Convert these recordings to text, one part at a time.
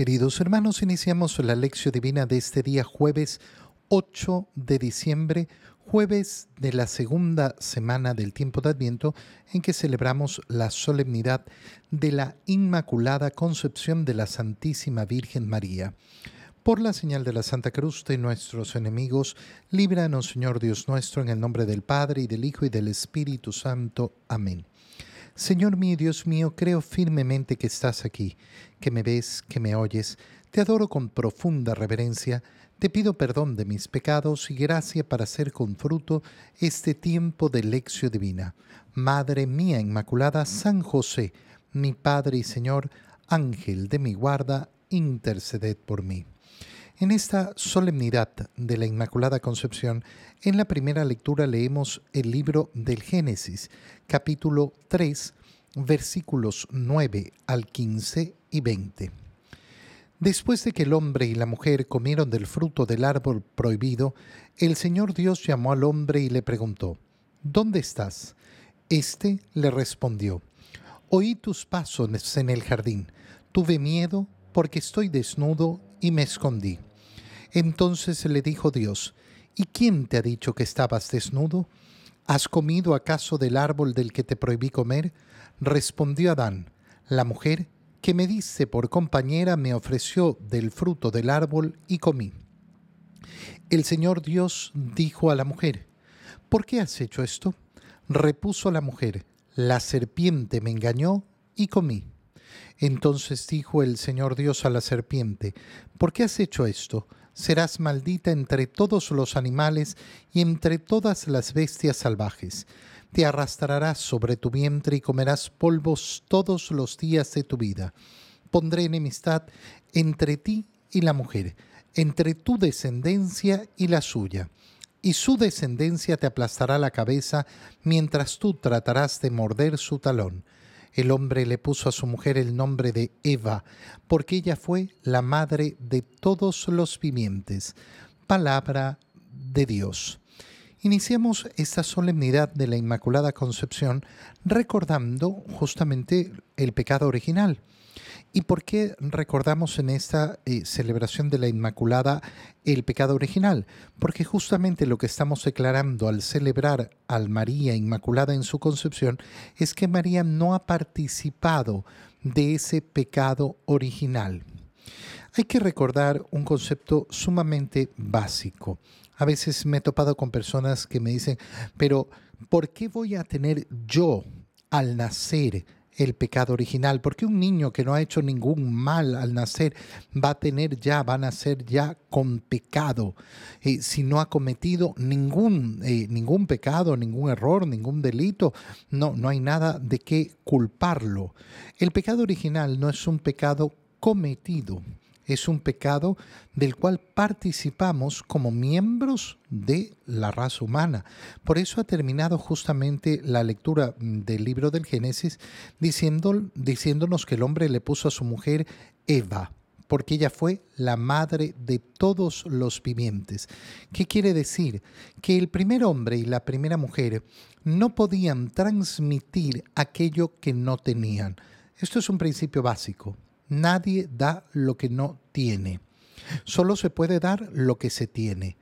Queridos hermanos, iniciamos la lección divina de este día jueves 8 de diciembre, jueves de la segunda semana del tiempo de Adviento, en que celebramos la solemnidad de la Inmaculada Concepción de la Santísima Virgen María. Por la señal de la Santa Cruz de nuestros enemigos, líbranos Señor Dios nuestro, en el nombre del Padre y del Hijo y del Espíritu Santo. Amén. Señor mío, Dios mío, creo firmemente que estás aquí, que me ves, que me oyes. Te adoro con profunda reverencia. Te pido perdón de mis pecados y gracia para hacer con fruto este tiempo de lección divina. Madre mía Inmaculada, San José, mi Padre y Señor, Ángel de mi guarda, interceded por mí. En esta solemnidad de la Inmaculada Concepción, en la primera lectura leemos el libro del Génesis, capítulo 3, versículos 9 al 15 y 20. Después de que el hombre y la mujer comieron del fruto del árbol prohibido, el Señor Dios llamó al hombre y le preguntó, ¿Dónde estás? Este le respondió, Oí tus pasos en el jardín, tuve miedo porque estoy desnudo y me escondí. Entonces le dijo Dios, ¿y quién te ha dicho que estabas desnudo? ¿Has comido acaso del árbol del que te prohibí comer? Respondió Adán, la mujer que me diste por compañera me ofreció del fruto del árbol y comí. El Señor Dios dijo a la mujer, ¿por qué has hecho esto? Repuso la mujer, la serpiente me engañó y comí. Entonces dijo el Señor Dios a la serpiente, ¿por qué has hecho esto? Serás maldita entre todos los animales y entre todas las bestias salvajes. Te arrastrarás sobre tu vientre y comerás polvos todos los días de tu vida. Pondré enemistad entre ti y la mujer, entre tu descendencia y la suya. Y su descendencia te aplastará la cabeza, mientras tú tratarás de morder su talón. El hombre le puso a su mujer el nombre de Eva, porque ella fue la madre de todos los vivientes. Palabra de Dios. Iniciamos esta solemnidad de la Inmaculada Concepción recordando justamente el pecado original. ¿Y por qué recordamos en esta eh, celebración de la Inmaculada el pecado original? Porque justamente lo que estamos declarando al celebrar al María Inmaculada en su concepción es que María no ha participado de ese pecado original. Hay que recordar un concepto sumamente básico. A veces me he topado con personas que me dicen, pero ¿por qué voy a tener yo al nacer el pecado original, porque un niño que no ha hecho ningún mal al nacer va a tener ya, va a nacer ya con pecado, eh, si no ha cometido ningún, eh, ningún pecado, ningún error, ningún delito, no, no hay nada de qué culparlo. El pecado original no es un pecado cometido, es un pecado del cual participamos como miembros de la raza humana. Por eso ha terminado justamente la lectura del libro del Génesis diciéndonos que el hombre le puso a su mujer Eva, porque ella fue la madre de todos los vivientes. ¿Qué quiere decir? Que el primer hombre y la primera mujer no podían transmitir aquello que no tenían. Esto es un principio básico. Nadie da lo que no tiene. Solo se puede dar lo que se tiene.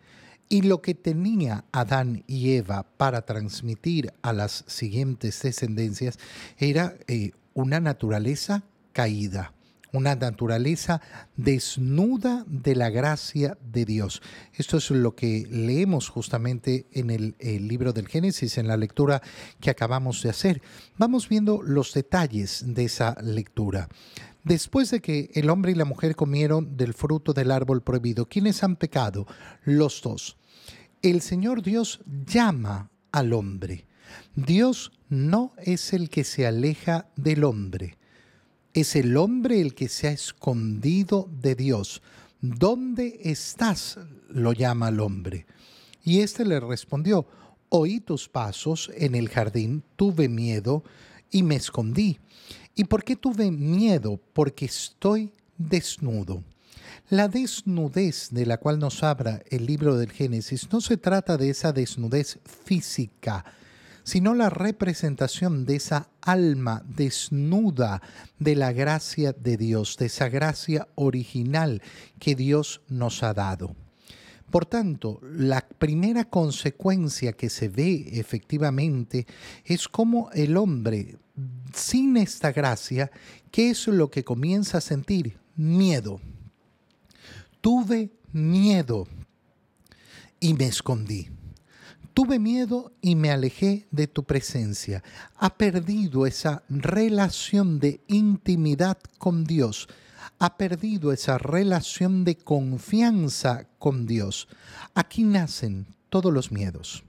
Y lo que tenía Adán y Eva para transmitir a las siguientes descendencias era eh, una naturaleza caída, una naturaleza desnuda de la gracia de Dios. Esto es lo que leemos justamente en el, libro del Génesis, en la lectura que acabamos de hacer. Vamos viendo los detalles de esa lectura. Después de que el hombre y la mujer comieron del fruto del árbol prohibido, ¿quiénes han pecado? Los dos. El Señor Dios llama al hombre. Dios no es el que se aleja del hombre. Es el hombre el que se ha escondido de Dios. ¿Dónde estás? lo llama al hombre. Y éste le respondió, oí tus pasos en el jardín, tuve miedo y me escondí. ¿Y por qué tuve miedo? Porque estoy desnudo. La desnudez de la cual nos habla el libro del Génesis no se trata de esa desnudez física, sino la representación de esa alma desnuda de la gracia de Dios, de esa gracia original que Dios nos ha dado. Por tanto, la primera consecuencia que se ve efectivamente es cómo el hombre, sin esta gracia, ¿qué es lo que comienza a sentir? Miedo. Tuve miedo y me escondí. Tuve miedo y me alejé de tu presencia. Ha perdido esa relación de intimidad con Dios. Ha perdido esa relación de confianza con Dios. Aquí nacen todos los miedos.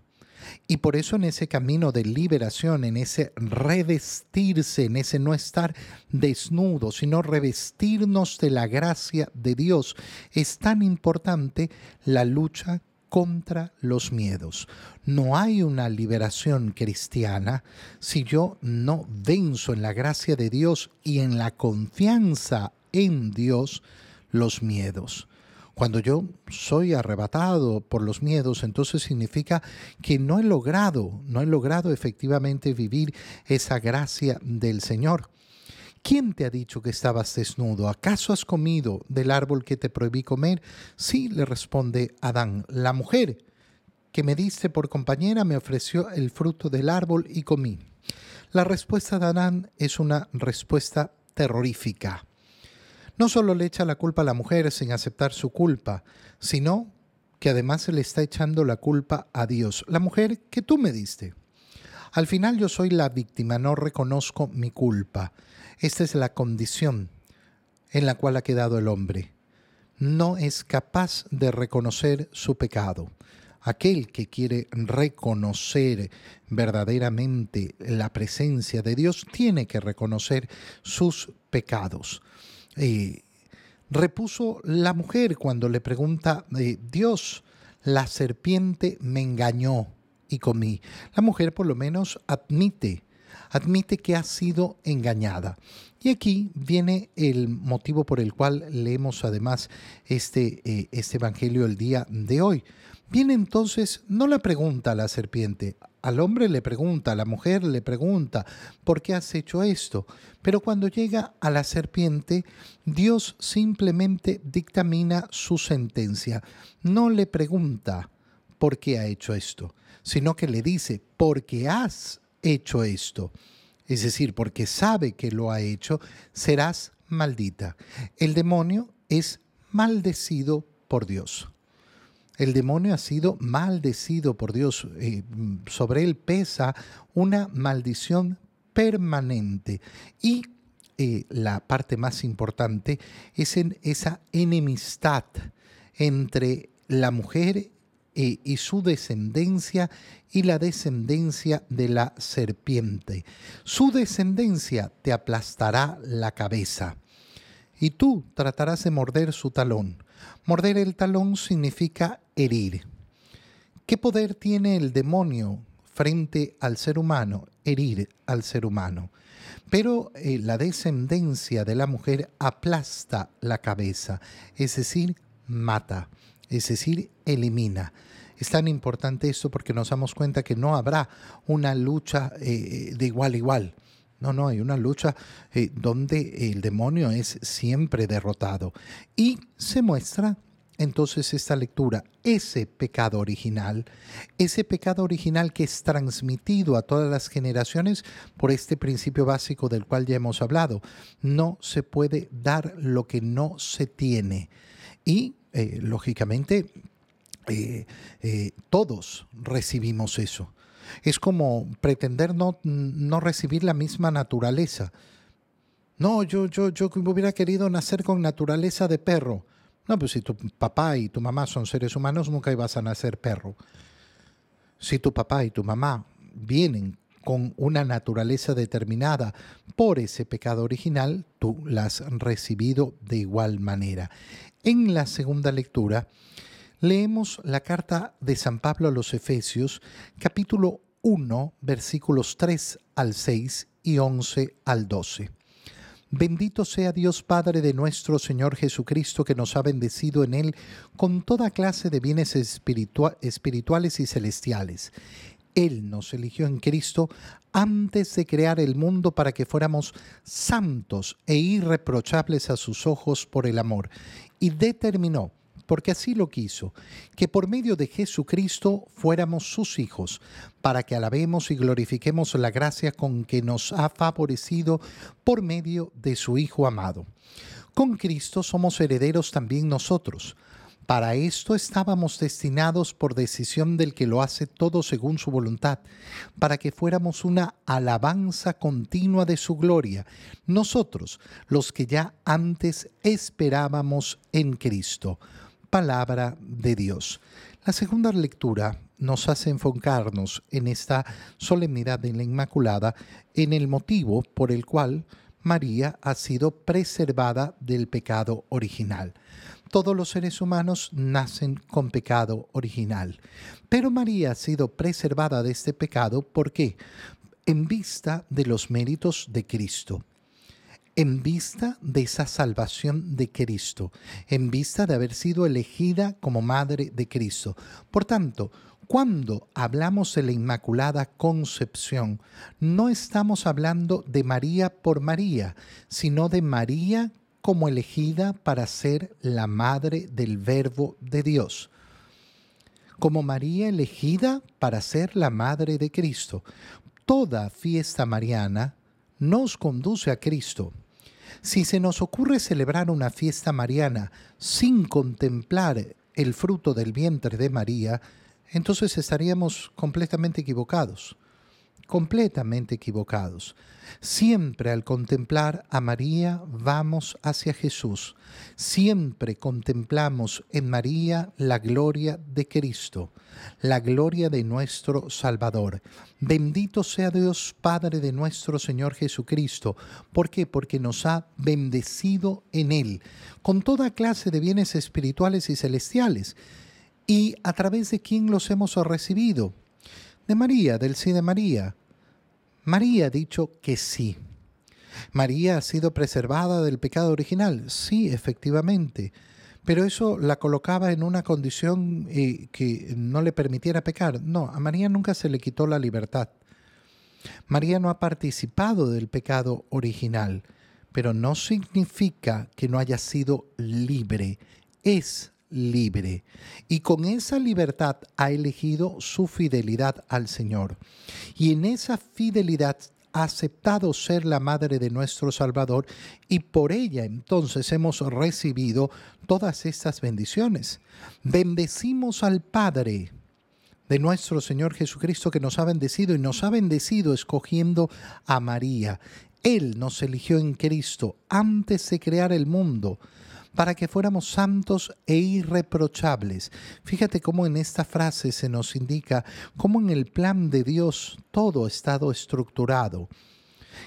Y por eso en ese camino de liberación, en ese revestirse, en ese no estar desnudo, sino revestirnos de la gracia de Dios, es tan importante la lucha contra los miedos. No hay una liberación cristiana si yo no venzo en la gracia de Dios y en la confianza en Dios los miedos. Cuando yo soy arrebatado por los miedos, entonces significa que no he logrado, no he logrado efectivamente vivir esa gracia del Señor. ¿Quién te ha dicho que estabas desnudo? ¿Acaso has comido del árbol que te prohibí comer? Sí, le responde Adán. La mujer que me diste por compañera me ofreció el fruto del árbol y comí. La respuesta de Adán es una respuesta terrorífica no solo le echa la culpa a la mujer sin aceptar su culpa, sino que además se le está echando la culpa a Dios, la mujer que tú me diste. Al final yo soy la víctima, no reconozco mi culpa. Esta es la condición en la cual ha quedado el hombre. No es capaz de reconocer su pecado. Aquel que quiere reconocer verdaderamente la presencia de Dios tiene que reconocer sus pecados. Eh, repuso la mujer cuando le pregunta, eh, Dios, la serpiente me engañó y comí. La mujer por lo menos admite, admite que ha sido engañada. Y aquí viene el motivo por el cual leemos además este, eh, este Evangelio el día de hoy. Viene entonces, no la pregunta a la serpiente, al hombre le pregunta, a la mujer le pregunta, ¿por qué has hecho esto? Pero cuando llega a la serpiente, Dios simplemente dictamina su sentencia. No le pregunta por qué ha hecho esto, sino que le dice, porque has hecho esto. Es decir, porque sabe que lo ha hecho, serás maldita. El demonio es maldecido por Dios. El demonio ha sido maldecido por Dios. Eh, sobre él pesa una maldición permanente. Y eh, la parte más importante es en esa enemistad entre la mujer eh, y su descendencia y la descendencia de la serpiente. Su descendencia te aplastará la cabeza y tú tratarás de morder su talón. Morder el talón significa herir. ¿Qué poder tiene el demonio frente al ser humano? Herir al ser humano. Pero eh, la descendencia de la mujer aplasta la cabeza, es decir, mata, es decir, elimina. Es tan importante esto porque nos damos cuenta que no habrá una lucha eh, de igual a igual. No, no, hay una lucha eh, donde el demonio es siempre derrotado. Y se muestra entonces esta lectura, ese pecado original, ese pecado original que es transmitido a todas las generaciones por este principio básico del cual ya hemos hablado. No se puede dar lo que no se tiene. Y, eh, lógicamente, eh, todos recibimos eso. Es como pretender no, no recibir la misma naturaleza. No, yo, yo, yo hubiera querido nacer con naturaleza de perro. No, pues si tu papá y tu mamá son seres humanos, nunca ibas a nacer perro. Si tu papá y tu mamá vienen con una naturaleza determinada por ese pecado original, tú la has recibido de igual manera. En la segunda lectura, leemos la carta de San Pablo a los Efesios, capítulo 1, versículos 3 al 6 y 11 al 12. Bendito sea Dios Padre de nuestro Señor Jesucristo, que nos ha bendecido en Él con toda clase de bienes espirituales y celestiales Él nos eligió en Cristo antes de crear el mundo para que fuéramos santos e irreprochables a sus ojos por el amor, y determinó porque así lo quiso, que por medio de Jesucristo fuéramos sus hijos, para que alabemos y glorifiquemos la gracia con que nos ha favorecido por medio de su Hijo amado. Con Cristo somos herederos también nosotros. Para esto estábamos destinados por decisión del que lo hace todo según su voluntad, para que fuéramos una alabanza continua de su gloria, nosotros, los que ya antes esperábamos en Cristo palabra de Dios. La segunda lectura nos hace enfocarnos en esta solemnidad de la Inmaculada, en el motivo por el cual María ha sido preservada del pecado original. Todos los seres humanos nacen con pecado original, pero María ha sido preservada de este pecado ¿por qué? En vista de los méritos de Cristo en vista de esa salvación de Cristo, en vista de haber sido elegida como madre de Cristo. Por tanto, cuando hablamos de la Inmaculada Concepción, no estamos hablando de María por María, sino de María como elegida para ser la madre del Verbo de Dios. Como María elegida para ser la madre de Cristo. Toda fiesta mariana nos conduce a Cristo. Si se nos ocurre celebrar una fiesta mariana sin contemplar el fruto del vientre de María, entonces estaríamos completamente equivocados completamente equivocados. Siempre al contemplar a María vamos hacia Jesús. Siempre contemplamos en María la gloria de Cristo, la gloria de nuestro Salvador. Bendito sea Dios Padre de nuestro Señor Jesucristo. ¿Por qué? Porque nos ha bendecido en Él, con toda clase de bienes espirituales y celestiales. ¿Y a través de quién los hemos recibido? De María, del sí de María. María ha dicho que sí. María ha sido preservada del pecado original. Sí, efectivamente. Pero eso la colocaba en una condición eh, que no le permitiera pecar. No, a María nunca se le quitó la libertad. María no ha participado del pecado original, pero no significa que no haya sido libre. Es libre y con esa libertad ha elegido su fidelidad al Señor. Y en esa fidelidad ha aceptado ser la madre de nuestro Salvador y por ella entonces hemos recibido todas estas bendiciones. Bendecimos al Padre de nuestro Señor Jesucristo que nos ha bendecido y nos ha bendecido escogiendo a María. Él nos eligió en Cristo antes de crear el mundo para que fuéramos santos e irreprochables. Fíjate cómo en esta frase se nos indica cómo en el plan de Dios todo ha estado estructurado.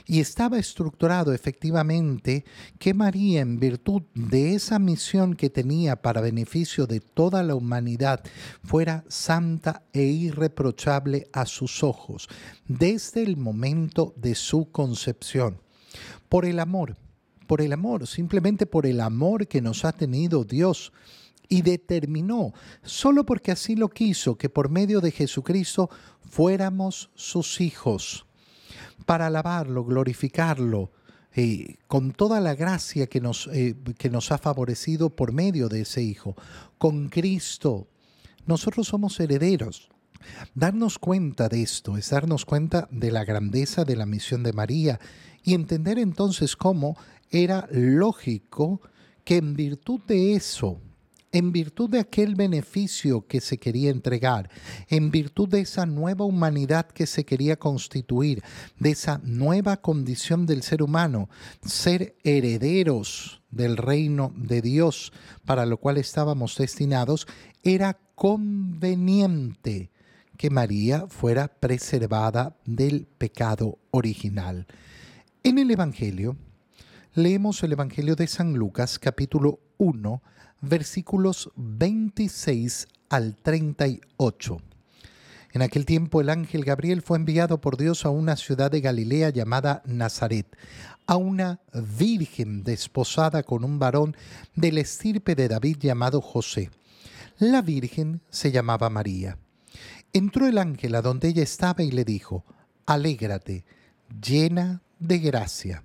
Y estaba estructurado efectivamente que María, en virtud de esa misión que tenía para beneficio de toda la humanidad, fuera santa e irreprochable a sus ojos, desde el momento de su concepción. Por el amor, por el amor, simplemente por el amor que nos ha tenido Dios. Y determinó, solo porque así lo quiso, que por medio de Jesucristo fuéramos sus hijos, para alabarlo, glorificarlo, eh, con toda la gracia que nos, eh, que nos ha favorecido por medio de ese Hijo. Con Cristo, nosotros somos herederos. Darnos cuenta de esto es darnos cuenta de la grandeza de la misión de María y entender entonces cómo era lógico que en virtud de eso, en virtud de aquel beneficio que se quería entregar, en virtud de esa nueva humanidad que se quería constituir, de esa nueva condición del ser humano, ser herederos del reino de Dios para lo cual estábamos destinados, era conveniente que María fuera preservada del pecado original. En el Evangelio, leemos el Evangelio de San Lucas capítulo 1 versículos 26 al 38. En aquel tiempo el ángel Gabriel fue enviado por Dios a una ciudad de Galilea llamada Nazaret, a una virgen desposada con un varón del estirpe de David llamado José. La virgen se llamaba María. Entró el ángel a donde ella estaba y le dijo, Alégrate, llena de gracia.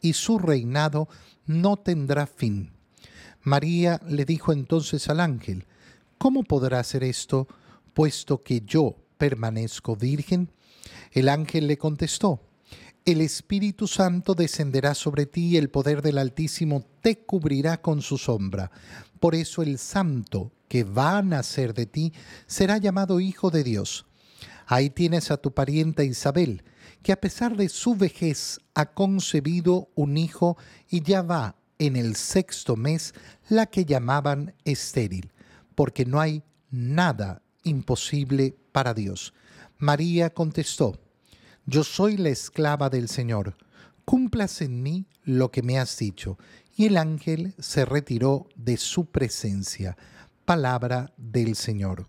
y su reinado no tendrá fin. María le dijo entonces al ángel, ¿Cómo podrá ser esto, puesto que yo permanezco virgen? El ángel le contestó, el Espíritu Santo descenderá sobre ti y el poder del Altísimo te cubrirá con su sombra. Por eso el santo que va a nacer de ti será llamado Hijo de Dios. Ahí tienes a tu parienta Isabel, que a pesar de su vejez ha concebido un hijo y ya va en el sexto mes la que llamaban estéril, porque no hay nada imposible para Dios. María contestó, yo soy la esclava del Señor, cumplas en mí lo que me has dicho. Y el ángel se retiró de su presencia. Palabra del Señor.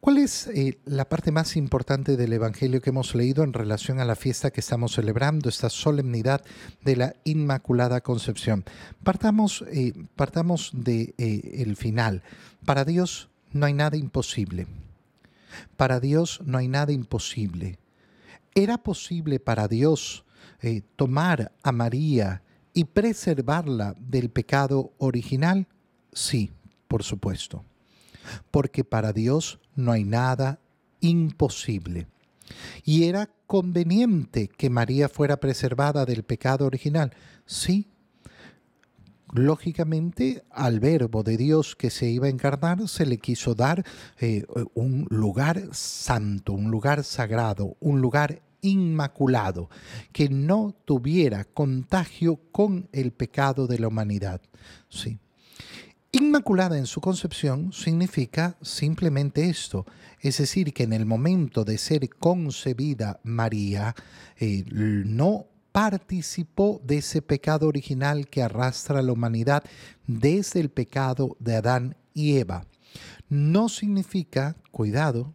¿Cuál es eh, la parte más importante del Evangelio que hemos leído en relación a la fiesta que estamos celebrando, esta solemnidad de la Inmaculada Concepción? Partamos, eh, partamos del de, eh, final. Para Dios no hay nada imposible. Para Dios no hay nada imposible. ¿Era posible para Dios tomar a María y preservarla del pecado original? Sí, por supuesto. Porque para Dios no hay nada imposible. ¿Y era conveniente que María fuera preservada del pecado original? Sí. Lógicamente, al verbo de Dios que se iba a encarnar, se le quiso dar eh, un lugar santo, un lugar sagrado, un lugar inmaculado, que no tuviera contagio con el pecado de la humanidad. Sí. Inmaculada en su concepción significa simplemente esto, es decir, que en el momento de ser concebida María, eh, no participó de ese pecado original que arrastra a la humanidad desde el pecado de Adán y Eva. No significa, cuidado,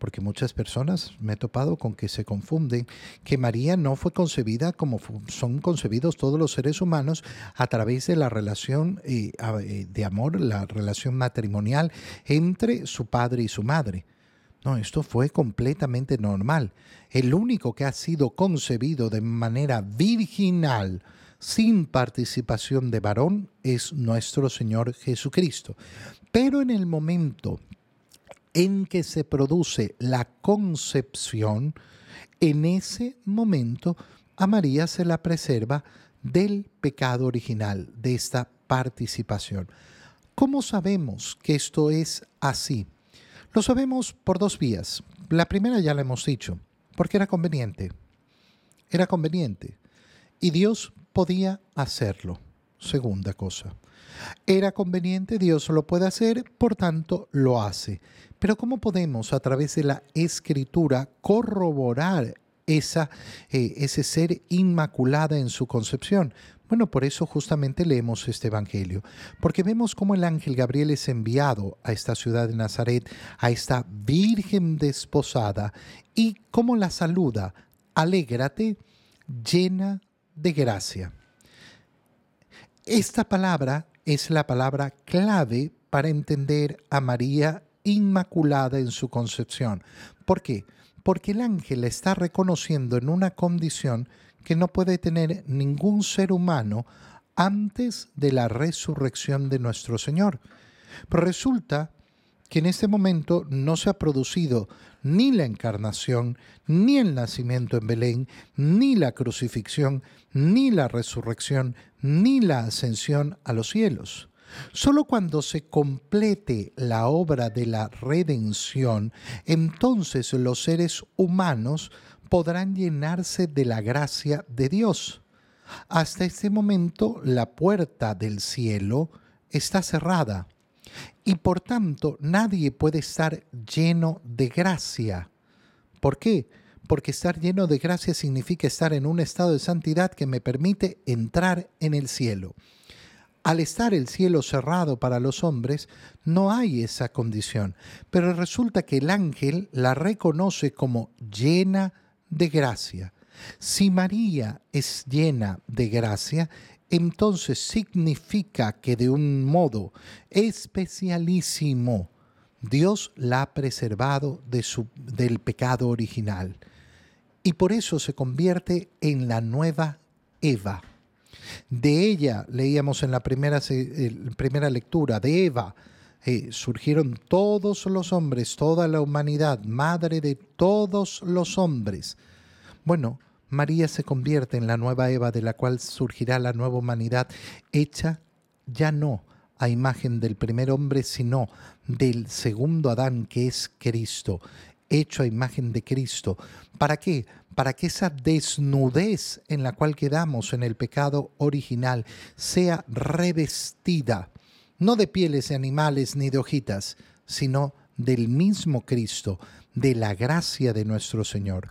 porque muchas personas me he topado con que se confunden, que María no fue concebida como son concebidos todos los seres humanos a través de la relación eh, eh, de amor, la relación matrimonial entre su padre y su madre. No, esto fue completamente normal. El único que ha sido concebido de manera virginal, sin participación de varón, es nuestro Señor Jesucristo. Pero en el momento en que se produce la concepción, en ese momento a María se la preserva del pecado original, de esta participación. ¿Cómo sabemos que esto es así? Lo sabemos por dos vías. La primera ya la hemos dicho, porque era conveniente. Era conveniente. Y Dios podía hacerlo. Segunda cosa. Era conveniente, Dios lo puede hacer, por tanto lo hace. Pero ¿cómo podemos a través de la escritura corroborar esa, eh, ese ser inmaculada en su concepción? Bueno, por eso justamente leemos este Evangelio, porque vemos cómo el ángel Gabriel es enviado a esta ciudad de Nazaret, a esta Virgen desposada, y cómo la saluda, alégrate, llena de gracia. Esta palabra es la palabra clave para entender a María Inmaculada en su concepción. ¿Por qué? Porque el ángel está reconociendo en una condición que no puede tener ningún ser humano antes de la resurrección de nuestro Señor. Pero resulta que en este momento no se ha producido ni la encarnación, ni el nacimiento en Belén, ni la crucifixión, ni la resurrección, ni la ascensión a los cielos. Solo cuando se complete la obra de la redención, entonces los seres humanos podrán llenarse de la gracia de Dios. Hasta este momento la puerta del cielo está cerrada Y por tanto, nadie puede estar lleno de gracia. ¿Por qué? Porque estar lleno de gracia significa estar en un estado de santidad que me permite entrar en el cielo. Al estar el cielo cerrado para los hombres, no hay esa condición, pero resulta que el ángel la reconoce como llena de gracia. Si María es llena de gracia, entonces significa que de un modo especialísimo Dios la ha preservado de su, del pecado original y por eso se convierte en la nueva Eva. De ella, leíamos en la primera, primera lectura, de Eva eh, surgieron todos los hombres, toda la humanidad, madre de todos los hombres. Bueno, María se convierte en la nueva Eva de la cual surgirá la nueva humanidad, hecha ya no a imagen del primer hombre, sino del segundo Adán, que es Cristo, hecho a imagen de Cristo. ¿Para qué? Para que esa desnudez en la cual quedamos en el pecado original sea revestida, no de pieles de animales ni de hojitas, sino del mismo Cristo, de la gracia de nuestro Señor.